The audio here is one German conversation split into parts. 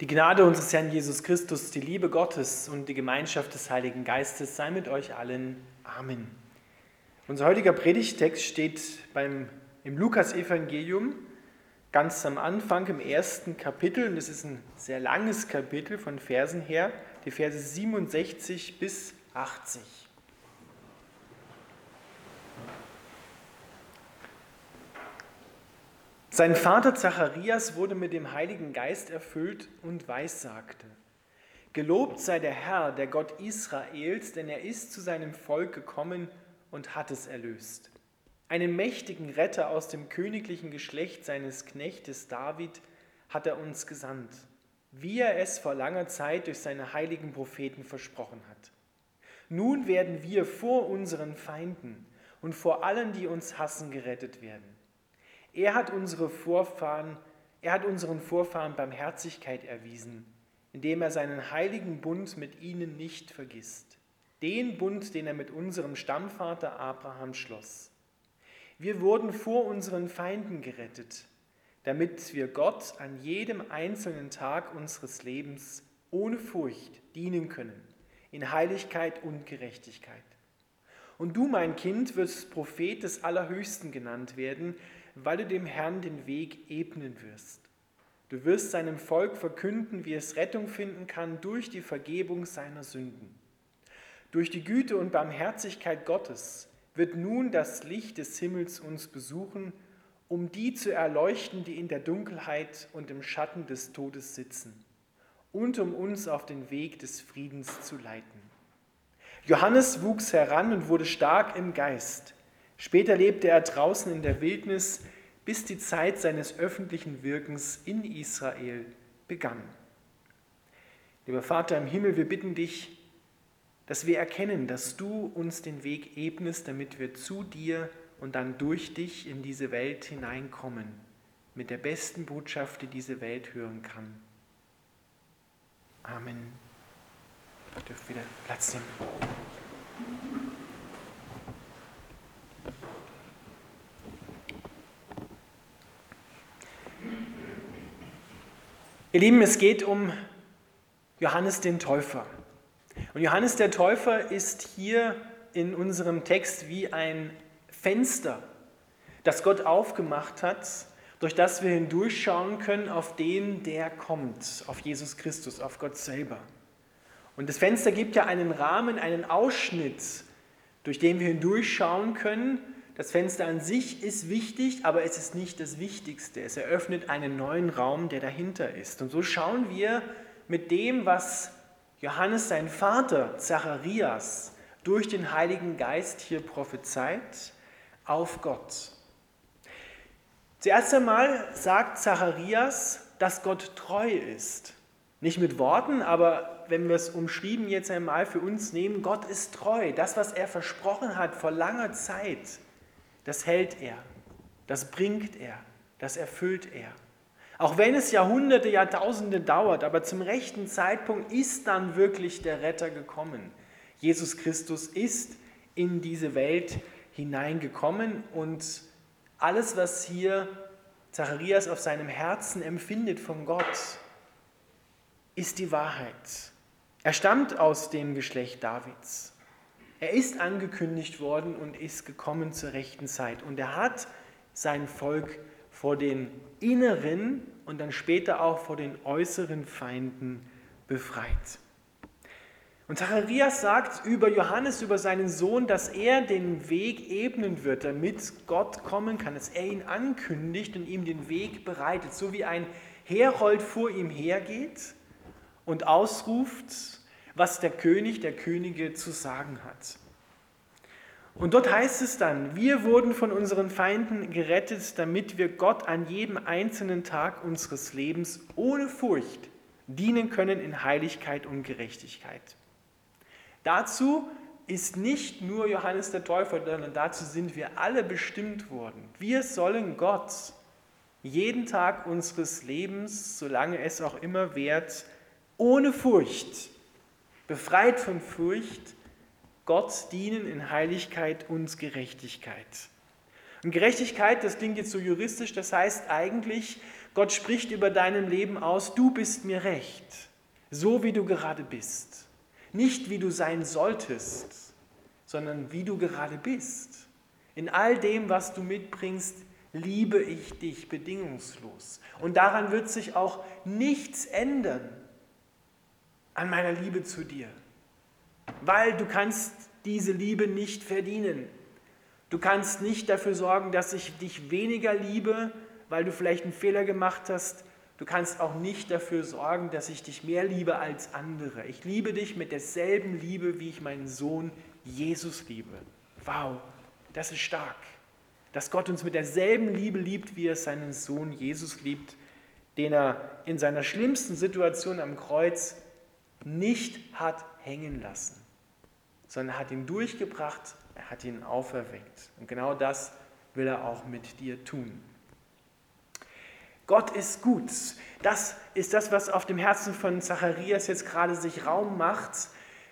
Die Gnade unseres Herrn Jesus Christus, die Liebe Gottes und die Gemeinschaft des Heiligen Geistes sei mit euch allen. Amen. Unser heutiger Predigtext steht beim, im Lukas-Evangelium ganz am Anfang im ersten Kapitel. Und es ist ein sehr langes Kapitel von Versen her, die Verse 67 bis 80. Sein Vater Zacharias wurde mit dem Heiligen Geist erfüllt und weissagte. Gelobt sei der Herr, der Gott Israels, denn er ist zu seinem Volk gekommen und hat es erlöst. Einen mächtigen Retter aus dem königlichen Geschlecht seines Knechtes David hat er uns gesandt, wie er es vor langer Zeit durch seine heiligen Propheten versprochen hat. Nun werden wir vor unseren Feinden und vor allen, die uns hassen, gerettet werden. Er hat unsere Vorfahren, er hat unseren Vorfahren Barmherzigkeit erwiesen, indem er seinen heiligen Bund mit ihnen nicht vergisst. Den Bund, den er mit unserem Stammvater Abraham schloss. Wir wurden vor unseren Feinden gerettet, damit wir Gott an jedem einzelnen Tag unseres Lebens ohne Furcht dienen können, in Heiligkeit und Gerechtigkeit. Und du, mein Kind, wirst Prophet des Allerhöchsten genannt werden, weil du dem Herrn den Weg ebnen wirst. Du wirst seinem Volk verkünden, wie es Rettung finden kann durch die Vergebung seiner Sünden. Durch die Güte und Barmherzigkeit Gottes wird nun das Licht des Himmels uns besuchen, um die zu erleuchten, die in der Dunkelheit und im Schatten des Todes sitzen, und um uns auf den Weg des Friedens zu leiten. Johannes wuchs heran und wurde stark im Geist. Später lebte er draußen in der Wildnis, bis die Zeit seines öffentlichen Wirkens in Israel begann. Lieber Vater im Himmel, wir bitten dich, dass wir erkennen, dass du uns den Weg ebnest, damit wir zu dir und dann durch dich in diese Welt hineinkommen, mit der besten Botschaft, die diese Welt hören kann. Amen. Ihr dürft wieder Platz nehmen. Ihr Lieben, es geht um Johannes den Täufer. Und Johannes der Täufer ist hier in unserem Text wie ein Fenster, das Gott aufgemacht hat, durch das wir hindurchschauen können auf den, der kommt, auf Jesus Christus, auf Gott selber. Und das Fenster gibt ja einen Rahmen, einen Ausschnitt, durch den wir hindurchschauen können das Fenster an sich ist wichtig, aber es ist nicht das Wichtigste. Es eröffnet einen neuen Raum, der dahinter ist. Und so schauen wir mit dem, was Johannes, sein Vater, Zacharias, durch den Heiligen Geist hier prophezeit, auf Gott. Zuerst einmal sagt Zacharias, dass Gott treu ist. Nicht mit Worten, aber wenn wir es umschrieben jetzt einmal für uns nehmen, Gott ist treu. Das, was er versprochen hat vor langer Zeit, das hält er, das bringt er, das erfüllt er. Auch wenn es Jahrhunderte, Jahrtausende dauert, aber zum rechten Zeitpunkt ist dann wirklich der Retter gekommen. Jesus Christus ist in diese Welt hineingekommen und alles, was hier Zacharias auf seinem Herzen empfindet von Gott, ist die Wahrheit. Er stammt aus dem Geschlecht Davids. Er ist angekündigt worden und ist gekommen zur rechten Zeit. Und er hat sein Volk vor den inneren und dann später auch vor den äußeren Feinden befreit. Und Zacharias sagt über Johannes, über seinen Sohn, dass er den Weg ebnen wird, damit Gott kommen kann, dass er ihn ankündigt und ihm den Weg bereitet, so wie ein Herold vor ihm hergeht und ausruft, was der König der Könige zu sagen hat. Und dort heißt es dann, wir wurden von unseren Feinden gerettet, damit wir Gott an jedem einzelnen Tag unseres Lebens ohne Furcht dienen können in Heiligkeit und Gerechtigkeit. Dazu ist nicht nur Johannes der Täufer, sondern dazu sind wir alle bestimmt worden. Wir sollen Gott jeden Tag unseres Lebens, solange es auch immer währt, ohne Furcht befreit von Furcht, Gott dienen in Heiligkeit und Gerechtigkeit. Und Gerechtigkeit, das klingt jetzt so juristisch, das heißt eigentlich, Gott spricht über deinem Leben aus, du bist mir recht, so wie du gerade bist. Nicht wie du sein solltest, sondern wie du gerade bist. In all dem, was du mitbringst, liebe ich dich bedingungslos. Und daran wird sich auch nichts ändern an meiner Liebe zu dir, weil du kannst diese Liebe nicht verdienen. Du kannst nicht dafür sorgen, dass ich dich weniger liebe, weil du vielleicht einen Fehler gemacht hast. Du kannst auch nicht dafür sorgen, dass ich dich mehr liebe als andere. Ich liebe dich mit derselben Liebe, wie ich meinen Sohn Jesus liebe. Wow, das ist stark. Dass Gott uns mit derselben Liebe liebt, wie er seinen Sohn Jesus liebt, den er in seiner schlimmsten Situation am Kreuz nicht hat hängen lassen, sondern hat ihn durchgebracht, er hat ihn auferweckt. Und genau das will er auch mit dir tun. Gott ist gut. Das ist das, was auf dem Herzen von Zacharias jetzt gerade sich Raum macht,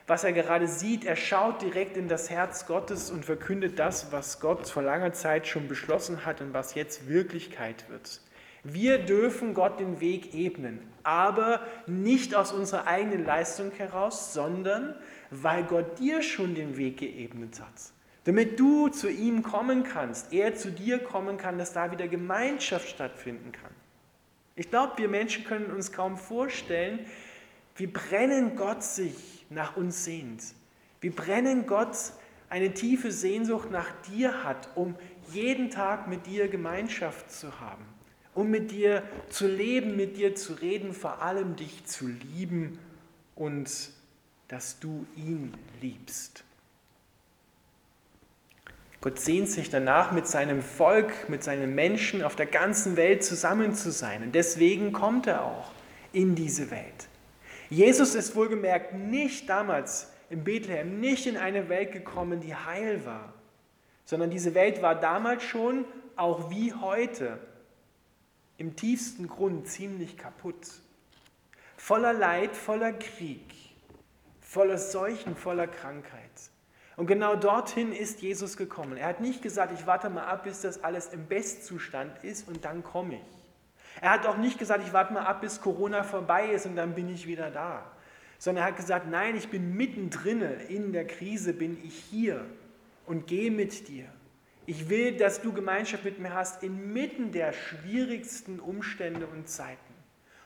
was er gerade sieht. Er schaut direkt in das Herz Gottes und verkündet das, was Gott vor langer Zeit schon beschlossen hat und was jetzt Wirklichkeit wird. Wir dürfen Gott den Weg ebnen, aber nicht aus unserer eigenen Leistung heraus, sondern weil Gott dir schon den Weg geebnet hat. Damit du zu ihm kommen kannst, er zu dir kommen kann, dass da wieder Gemeinschaft stattfinden kann. Ich glaube, wir Menschen können uns kaum vorstellen, wie brennen Gott sich nach uns sehnt. Wie brennen Gott eine tiefe Sehnsucht nach dir hat, um jeden Tag mit dir Gemeinschaft zu haben, um mit dir zu leben, mit dir zu reden, vor allem dich zu lieben und dass du ihn liebst. Gott sehnt sich danach, mit seinem Volk, mit seinen Menschen auf der ganzen Welt zusammen zu sein. Und deswegen kommt er auch in diese Welt. Jesus ist wohlgemerkt nicht damals in Bethlehem, nicht in eine Welt gekommen, die heil war, sondern diese Welt war damals schon, auch wie heute, im tiefsten Grund ziemlich kaputt. Voller Leid, voller Krieg, voller Seuchen, voller Krankheit. Und genau dorthin ist Jesus gekommen. Er hat nicht gesagt, ich warte mal ab, bis das alles im Bestzustand ist und dann komme ich. Er hat auch nicht gesagt, ich warte mal ab, bis Corona vorbei ist und dann bin ich wieder da. Sondern er hat gesagt, nein, ich bin mittendrin in der Krise, bin ich hier und gehe mit dir. Ich will, dass du Gemeinschaft mit mir hast inmitten der schwierigsten Umstände und Zeiten.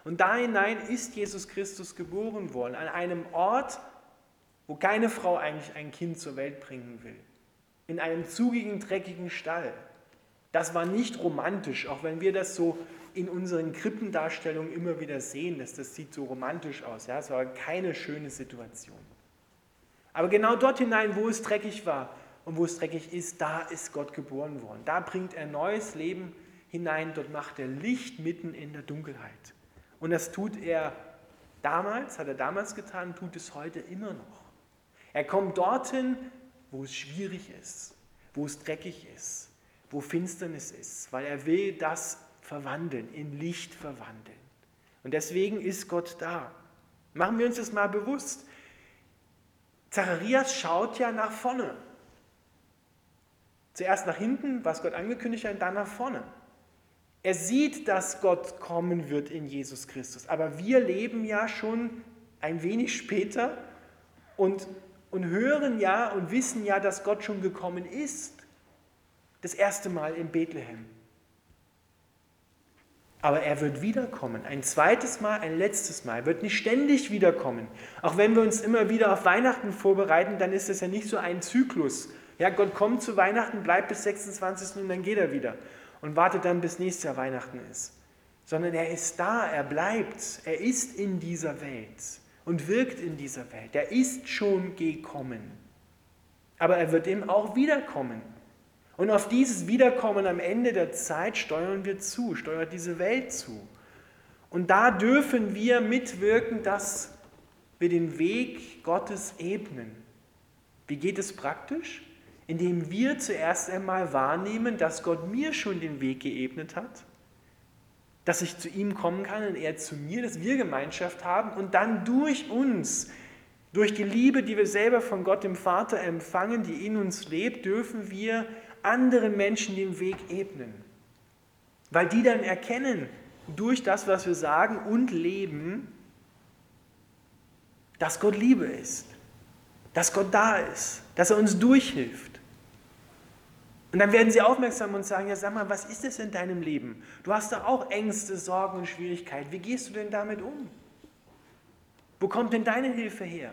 Und da hinein ist Jesus Christus geboren worden, an einem Ort, wo keine Frau eigentlich ein Kind zur Welt bringen will. In einem zugigen, dreckigen Stall. Das war nicht romantisch, auch wenn wir das so in unseren Krippendarstellungen immer wieder sehen, dass das sieht so romantisch aus. Ja, es war keine schöne Situation. Aber genau dort hinein, wo es dreckig war und wo es dreckig ist, da ist Gott geboren worden. Da bringt er neues Leben hinein, dort macht er Licht mitten in der Dunkelheit. Und das tut er damals, hat er damals getan, tut es heute immer noch. Er kommt dorthin, wo es schwierig ist, wo es dreckig ist, wo Finsternis ist, weil er will das verwandeln, in Licht verwandeln. Und deswegen ist Gott da. Machen wir uns das mal bewusst. Zacharias schaut ja nach vorne. Zuerst nach hinten, was Gott angekündigt hat, und dann nach vorne. Er sieht, dass Gott kommen wird in Jesus Christus. Aber wir leben ja schon ein wenig später und und hören ja und wissen ja, dass Gott schon gekommen ist. Das erste Mal in Bethlehem. Aber er wird wiederkommen. Ein zweites Mal, ein letztes Mal. Er wird nicht ständig wiederkommen. Auch wenn wir uns immer wieder auf Weihnachten vorbereiten, dann ist es ja nicht so ein Zyklus. Ja, Gott kommt zu Weihnachten, bleibt bis 26. und dann geht er wieder. Und wartet dann, bis nächstes Jahr Weihnachten ist. Sondern er ist da, er bleibt. Er ist in dieser Welt und wirkt in dieser Welt. Er ist schon gekommen. Aber er wird eben auch wiederkommen. Und auf dieses Wiederkommen am Ende der Zeit steuern wir zu, steuert diese Welt zu. Und da dürfen wir mitwirken, dass wir den Weg Gottes ebnen. Wie geht es praktisch? Indem wir zuerst einmal wahrnehmen, dass Gott mir schon den Weg geebnet hat dass ich zu ihm kommen kann und er zu mir, dass wir Gemeinschaft haben und dann durch uns, durch die Liebe, die wir selber von Gott dem Vater empfangen, die in uns lebt, dürfen wir anderen Menschen den Weg ebnen. Weil die dann erkennen, durch das, was wir sagen und leben, dass Gott Liebe ist, dass Gott da ist, dass er uns durchhilft. Und dann werden sie aufmerksam und sagen, ja sag mal, was ist es in deinem Leben? Du hast da auch Ängste, Sorgen und Schwierigkeiten. Wie gehst du denn damit um? Wo kommt denn deine Hilfe her?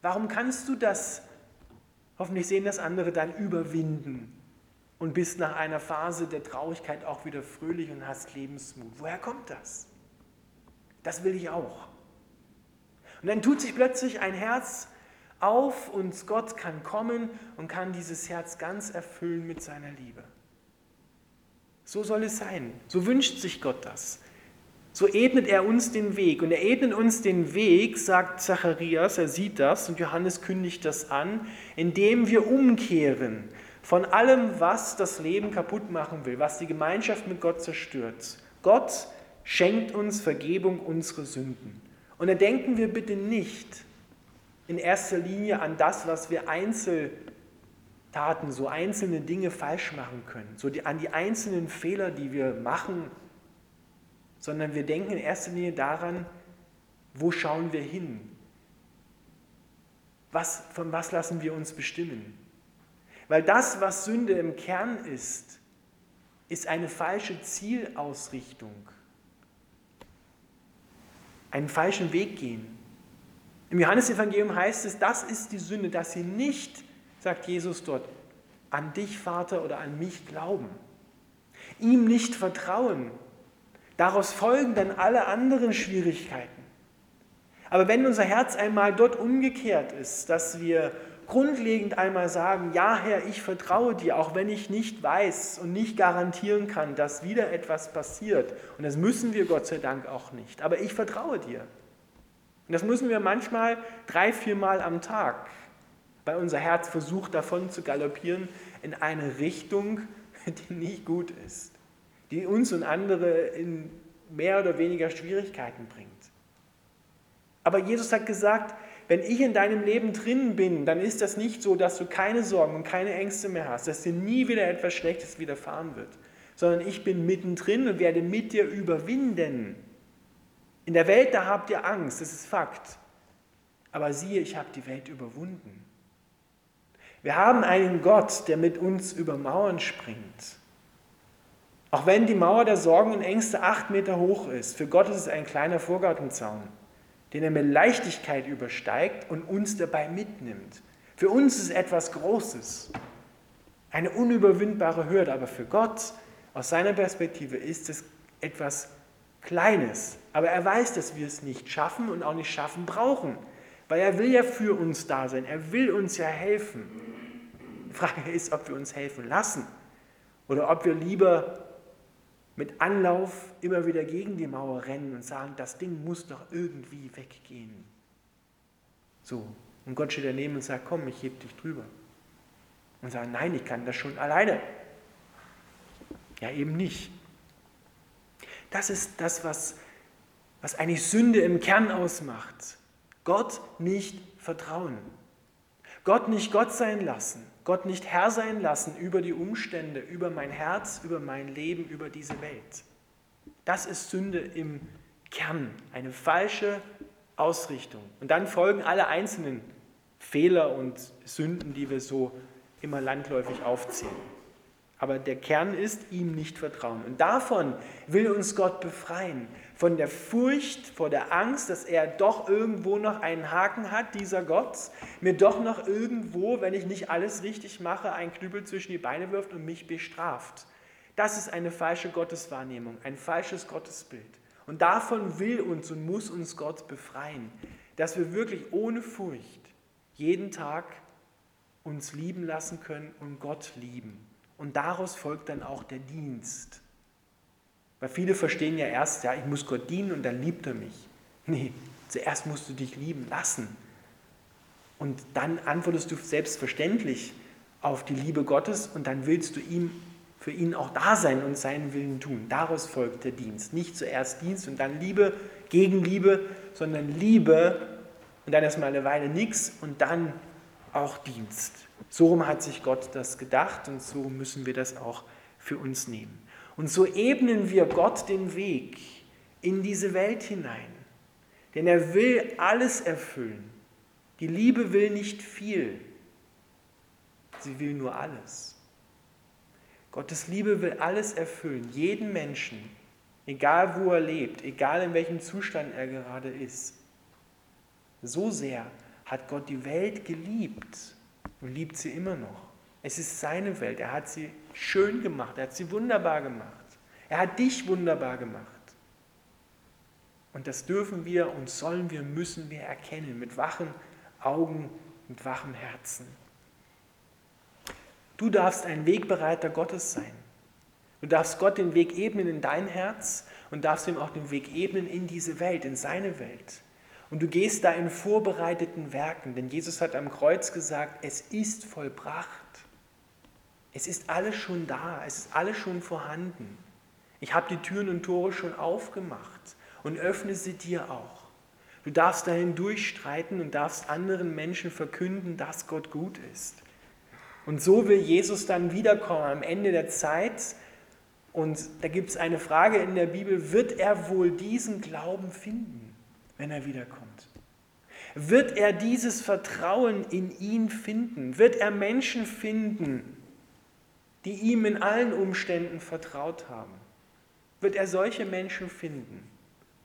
Warum kannst du das, hoffentlich sehen das andere, dann überwinden und bist nach einer Phase der Traurigkeit auch wieder fröhlich und hast Lebensmut? Woher kommt das? Das will ich auch. Und dann tut sich plötzlich ein Herz auf und Gott kann kommen und kann dieses Herz ganz erfüllen mit seiner Liebe. So soll es sein. So wünscht sich Gott das. So ebnet er uns den Weg. Und er ebnet uns den Weg, sagt Zacharias, er sieht das und Johannes kündigt das an, indem wir umkehren von allem, was das Leben kaputt machen will, was die Gemeinschaft mit Gott zerstört. Gott schenkt uns Vergebung unserer Sünden. Und da denken wir bitte nicht in erster Linie an das, was wir Einzeltaten, so einzelne Dinge falsch machen können, so die, an die einzelnen Fehler, die wir machen, sondern wir denken in erster Linie daran, wo schauen wir hin? Was, von was lassen wir uns bestimmen? Weil das, was Sünde im Kern ist, ist eine falsche Zielausrichtung einen falschen Weg gehen. Im Johannesevangelium heißt es, das ist die Sünde, dass sie nicht, sagt Jesus dort, an dich, Vater, oder an mich glauben, ihm nicht vertrauen. Daraus folgen dann alle anderen Schwierigkeiten. Aber wenn unser Herz einmal dort umgekehrt ist, dass wir grundlegend einmal sagen, ja Herr, ich vertraue dir, auch wenn ich nicht weiß und nicht garantieren kann, dass wieder etwas passiert. Und das müssen wir Gott sei Dank auch nicht. Aber ich vertraue dir. Und das müssen wir manchmal drei, vier Mal am Tag, weil unser Herz versucht davon zu galoppieren in eine Richtung, die nicht gut ist, die uns und andere in mehr oder weniger Schwierigkeiten bringt. Aber Jesus hat gesagt, wenn ich in deinem Leben drin bin, dann ist das nicht so, dass du keine Sorgen und keine Ängste mehr hast, dass dir nie wieder etwas Schlechtes widerfahren wird, sondern ich bin mittendrin und werde mit dir überwinden. In der Welt, da habt ihr Angst, das ist Fakt. Aber siehe, ich habe die Welt überwunden. Wir haben einen Gott, der mit uns über Mauern springt. Auch wenn die Mauer der Sorgen und Ängste acht Meter hoch ist, für Gott ist es ein kleiner Vorgartenzaun den er mit Leichtigkeit übersteigt und uns dabei mitnimmt. Für uns ist es etwas Großes, eine unüberwindbare Hürde, aber für Gott aus seiner Perspektive ist es etwas Kleines. Aber er weiß, dass wir es nicht schaffen und auch nicht schaffen brauchen, weil er will ja für uns da sein, er will uns ja helfen. Die Frage ist, ob wir uns helfen lassen oder ob wir lieber mit Anlauf immer wieder gegen die Mauer rennen und sagen, das Ding muss doch irgendwie weggehen. So, und Gott steht daneben und sagt, komm, ich heb dich drüber. Und sagen, nein, ich kann das schon alleine. Ja, eben nicht. Das ist das, was, was eigentlich Sünde im Kern ausmacht. Gott nicht vertrauen. Gott nicht Gott sein lassen. Gott nicht Herr sein lassen über die Umstände, über mein Herz, über mein Leben, über diese Welt. Das ist Sünde im Kern, eine falsche Ausrichtung. Und dann folgen alle einzelnen Fehler und Sünden, die wir so immer landläufig aufzählen. Aber der Kern ist ihm nicht vertrauen. Und davon will uns Gott befreien. Von der Furcht, vor der Angst, dass er doch irgendwo noch einen Haken hat, dieser Gott, mir doch noch irgendwo, wenn ich nicht alles richtig mache, einen Knüppel zwischen die Beine wirft und mich bestraft. Das ist eine falsche Gotteswahrnehmung, ein falsches Gottesbild. Und davon will uns und muss uns Gott befreien, dass wir wirklich ohne Furcht jeden Tag uns lieben lassen können und Gott lieben. Und daraus folgt dann auch der Dienst. Weil viele verstehen ja erst, ja, ich muss Gott dienen und dann liebt er mich. Nee, zuerst musst du dich lieben lassen. Und dann antwortest du selbstverständlich auf die Liebe Gottes und dann willst du ihm für ihn auch da sein und seinen Willen tun. Daraus folgt der Dienst. Nicht zuerst Dienst und dann Liebe gegen Liebe, sondern Liebe und dann erstmal eine Weile nichts und dann auch Dienst. So hat sich Gott das gedacht und so müssen wir das auch für uns nehmen. Und so ebnen wir Gott den Weg in diese Welt hinein. Denn er will alles erfüllen. Die Liebe will nicht viel, sie will nur alles. Gottes Liebe will alles erfüllen, jeden Menschen, egal wo er lebt, egal in welchem Zustand er gerade ist. So sehr hat Gott die Welt geliebt und liebt sie immer noch. Es ist seine Welt. Er hat sie schön gemacht. Er hat sie wunderbar gemacht. Er hat dich wunderbar gemacht. Und das dürfen wir und sollen wir, müssen wir erkennen mit wachen Augen, mit wachem Herzen. Du darfst ein Wegbereiter Gottes sein. Du darfst Gott den Weg ebnen in dein Herz und darfst ihm auch den Weg ebnen in diese Welt, in seine Welt. Und du gehst da in vorbereiteten Werken, denn Jesus hat am Kreuz gesagt, es ist vollbracht. Es ist alles schon da, es ist alles schon vorhanden. Ich habe die Türen und Tore schon aufgemacht und öffne sie dir auch. Du darfst dahin durchstreiten und darfst anderen Menschen verkünden, dass Gott gut ist. Und so will Jesus dann wiederkommen am Ende der Zeit. Und da gibt es eine Frage in der Bibel, wird er wohl diesen Glauben finden, wenn er wiederkommt? Wird er dieses Vertrauen in ihn finden? Wird er Menschen finden, die ihm in allen Umständen vertraut haben? Wird er solche Menschen finden?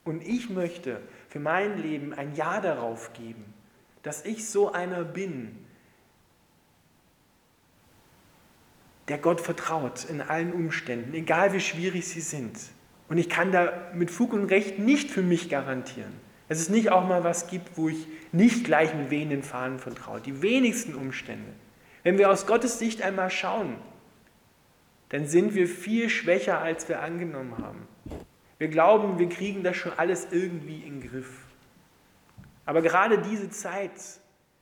Und ich möchte für mein Leben ein Ja darauf geben, dass ich so einer bin, der Gott vertraut in allen Umständen, egal wie schwierig sie sind. Und ich kann da mit Fug und Recht nicht für mich garantieren, dass es nicht auch mal was gibt, wo ich nicht gleich mit wehenden Fahnen vertraue. Die wenigsten Umstände. Wenn wir aus Gottes Sicht einmal schauen, dann sind wir viel schwächer, als wir angenommen haben. Wir glauben, wir kriegen das schon alles irgendwie in den Griff. Aber gerade diese Zeit,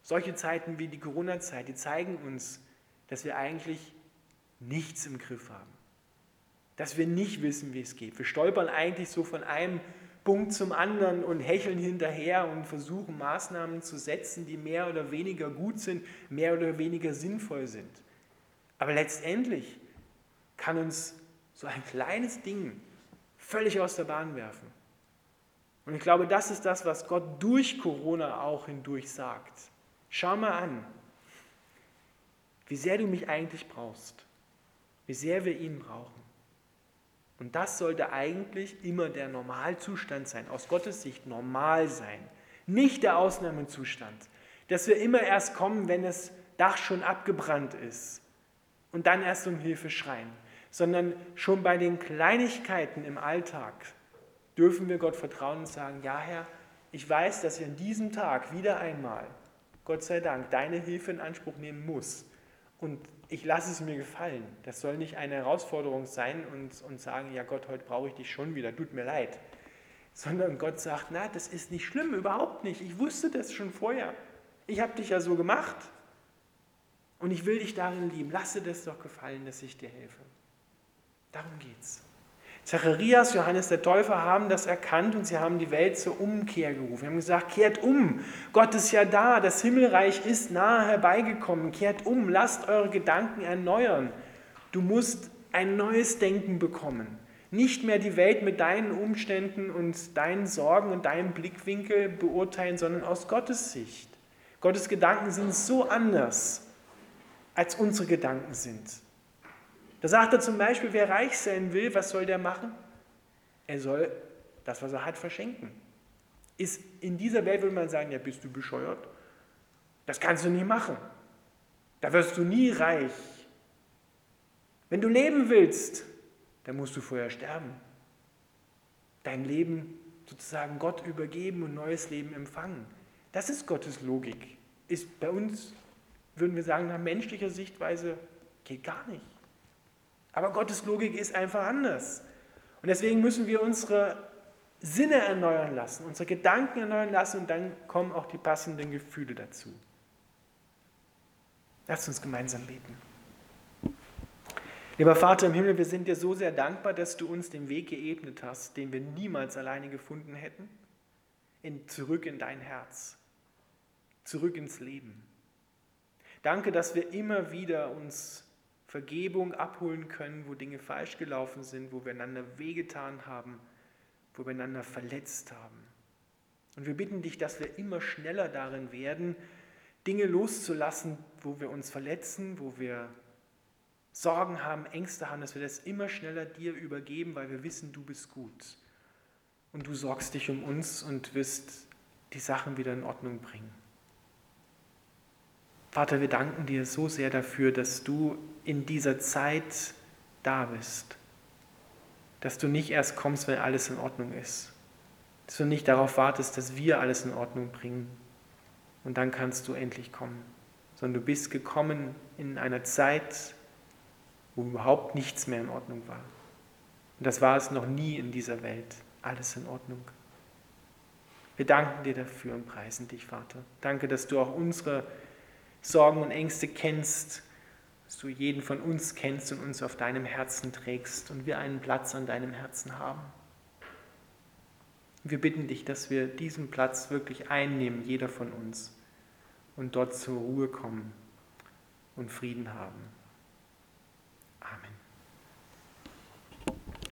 solche Zeiten wie die Corona-Zeit, die zeigen uns, dass wir eigentlich nichts im Griff haben. Dass wir nicht wissen, wie es geht. Wir stolpern eigentlich so von einem Punkt zum anderen und hecheln hinterher und versuchen Maßnahmen zu setzen, die mehr oder weniger gut sind, mehr oder weniger sinnvoll sind. Aber letztendlich kann uns so ein kleines Ding völlig aus der Bahn werfen. Und ich glaube, das ist das, was Gott durch Corona auch hindurch sagt. Schau mal an, wie sehr du mich eigentlich brauchst, wie sehr wir ihn brauchen. Und das sollte eigentlich immer der Normalzustand sein, aus Gottes Sicht normal sein, nicht der Ausnahmezustand, dass wir immer erst kommen, wenn das Dach schon abgebrannt ist und dann erst um Hilfe schreien sondern schon bei den Kleinigkeiten im Alltag dürfen wir Gott vertrauen und sagen, ja Herr, ich weiß, dass ich an diesem Tag wieder einmal, Gott sei Dank, deine Hilfe in Anspruch nehmen muss. Und ich lasse es mir gefallen. Das soll nicht eine Herausforderung sein und, und sagen, ja Gott, heute brauche ich dich schon wieder, tut mir leid. Sondern Gott sagt, na, das ist nicht schlimm, überhaupt nicht. Ich wusste das schon vorher. Ich habe dich ja so gemacht. Und ich will dich darin lieben. Lasse das doch gefallen, dass ich dir helfe. Darum geht's. Zacharias, Johannes der Täufer haben das erkannt und sie haben die Welt zur Umkehr gerufen. Sie haben gesagt, kehrt um, Gott ist ja da, das Himmelreich ist nahe herbeigekommen, kehrt um, lasst eure Gedanken erneuern. Du musst ein neues Denken bekommen. Nicht mehr die Welt mit deinen Umständen und deinen Sorgen und deinem Blickwinkel beurteilen, sondern aus Gottes Sicht. Gottes Gedanken sind so anders, als unsere Gedanken sind. Da sagt er zum Beispiel, wer reich sein will, was soll der machen? Er soll das, was er hat, verschenken. Ist in dieser Welt würde man sagen, ja, bist du bescheuert? Das kannst du nie machen. Da wirst du nie reich. Wenn du leben willst, dann musst du vorher sterben. Dein Leben sozusagen Gott übergeben und neues Leben empfangen. Das ist Gottes Logik. Ist bei uns, würden wir sagen, nach menschlicher Sichtweise geht gar nicht. Aber Gottes Logik ist einfach anders. Und deswegen müssen wir unsere Sinne erneuern lassen, unsere Gedanken erneuern lassen und dann kommen auch die passenden Gefühle dazu. Lasst uns gemeinsam beten. Lieber Vater im Himmel, wir sind dir so sehr dankbar, dass du uns den Weg geebnet hast, den wir niemals alleine gefunden hätten, in, zurück in dein Herz, zurück ins Leben. Danke, dass wir immer wieder uns Vergebung abholen können, wo Dinge falsch gelaufen sind, wo wir einander wehgetan haben, wo wir einander verletzt haben. Und wir bitten dich, dass wir immer schneller darin werden, Dinge loszulassen, wo wir uns verletzen, wo wir Sorgen haben, Ängste haben, dass wir das immer schneller dir übergeben, weil wir wissen, du bist gut. Und du sorgst dich um uns und wirst die Sachen wieder in Ordnung bringen. Vater, wir danken dir so sehr dafür, dass du in dieser Zeit da bist. Dass du nicht erst kommst, wenn alles in Ordnung ist. Dass du nicht darauf wartest, dass wir alles in Ordnung bringen. Und dann kannst du endlich kommen. Sondern du bist gekommen in einer Zeit, wo überhaupt nichts mehr in Ordnung war. Und das war es noch nie in dieser Welt. Alles in Ordnung. Wir danken dir dafür und preisen dich, Vater. Danke, dass du auch unsere Sorgen und Ängste kennst, dass du jeden von uns kennst und uns auf deinem Herzen trägst und wir einen Platz an deinem Herzen haben. Wir bitten dich, dass wir diesen Platz wirklich einnehmen, jeder von uns, und dort zur Ruhe kommen und Frieden haben.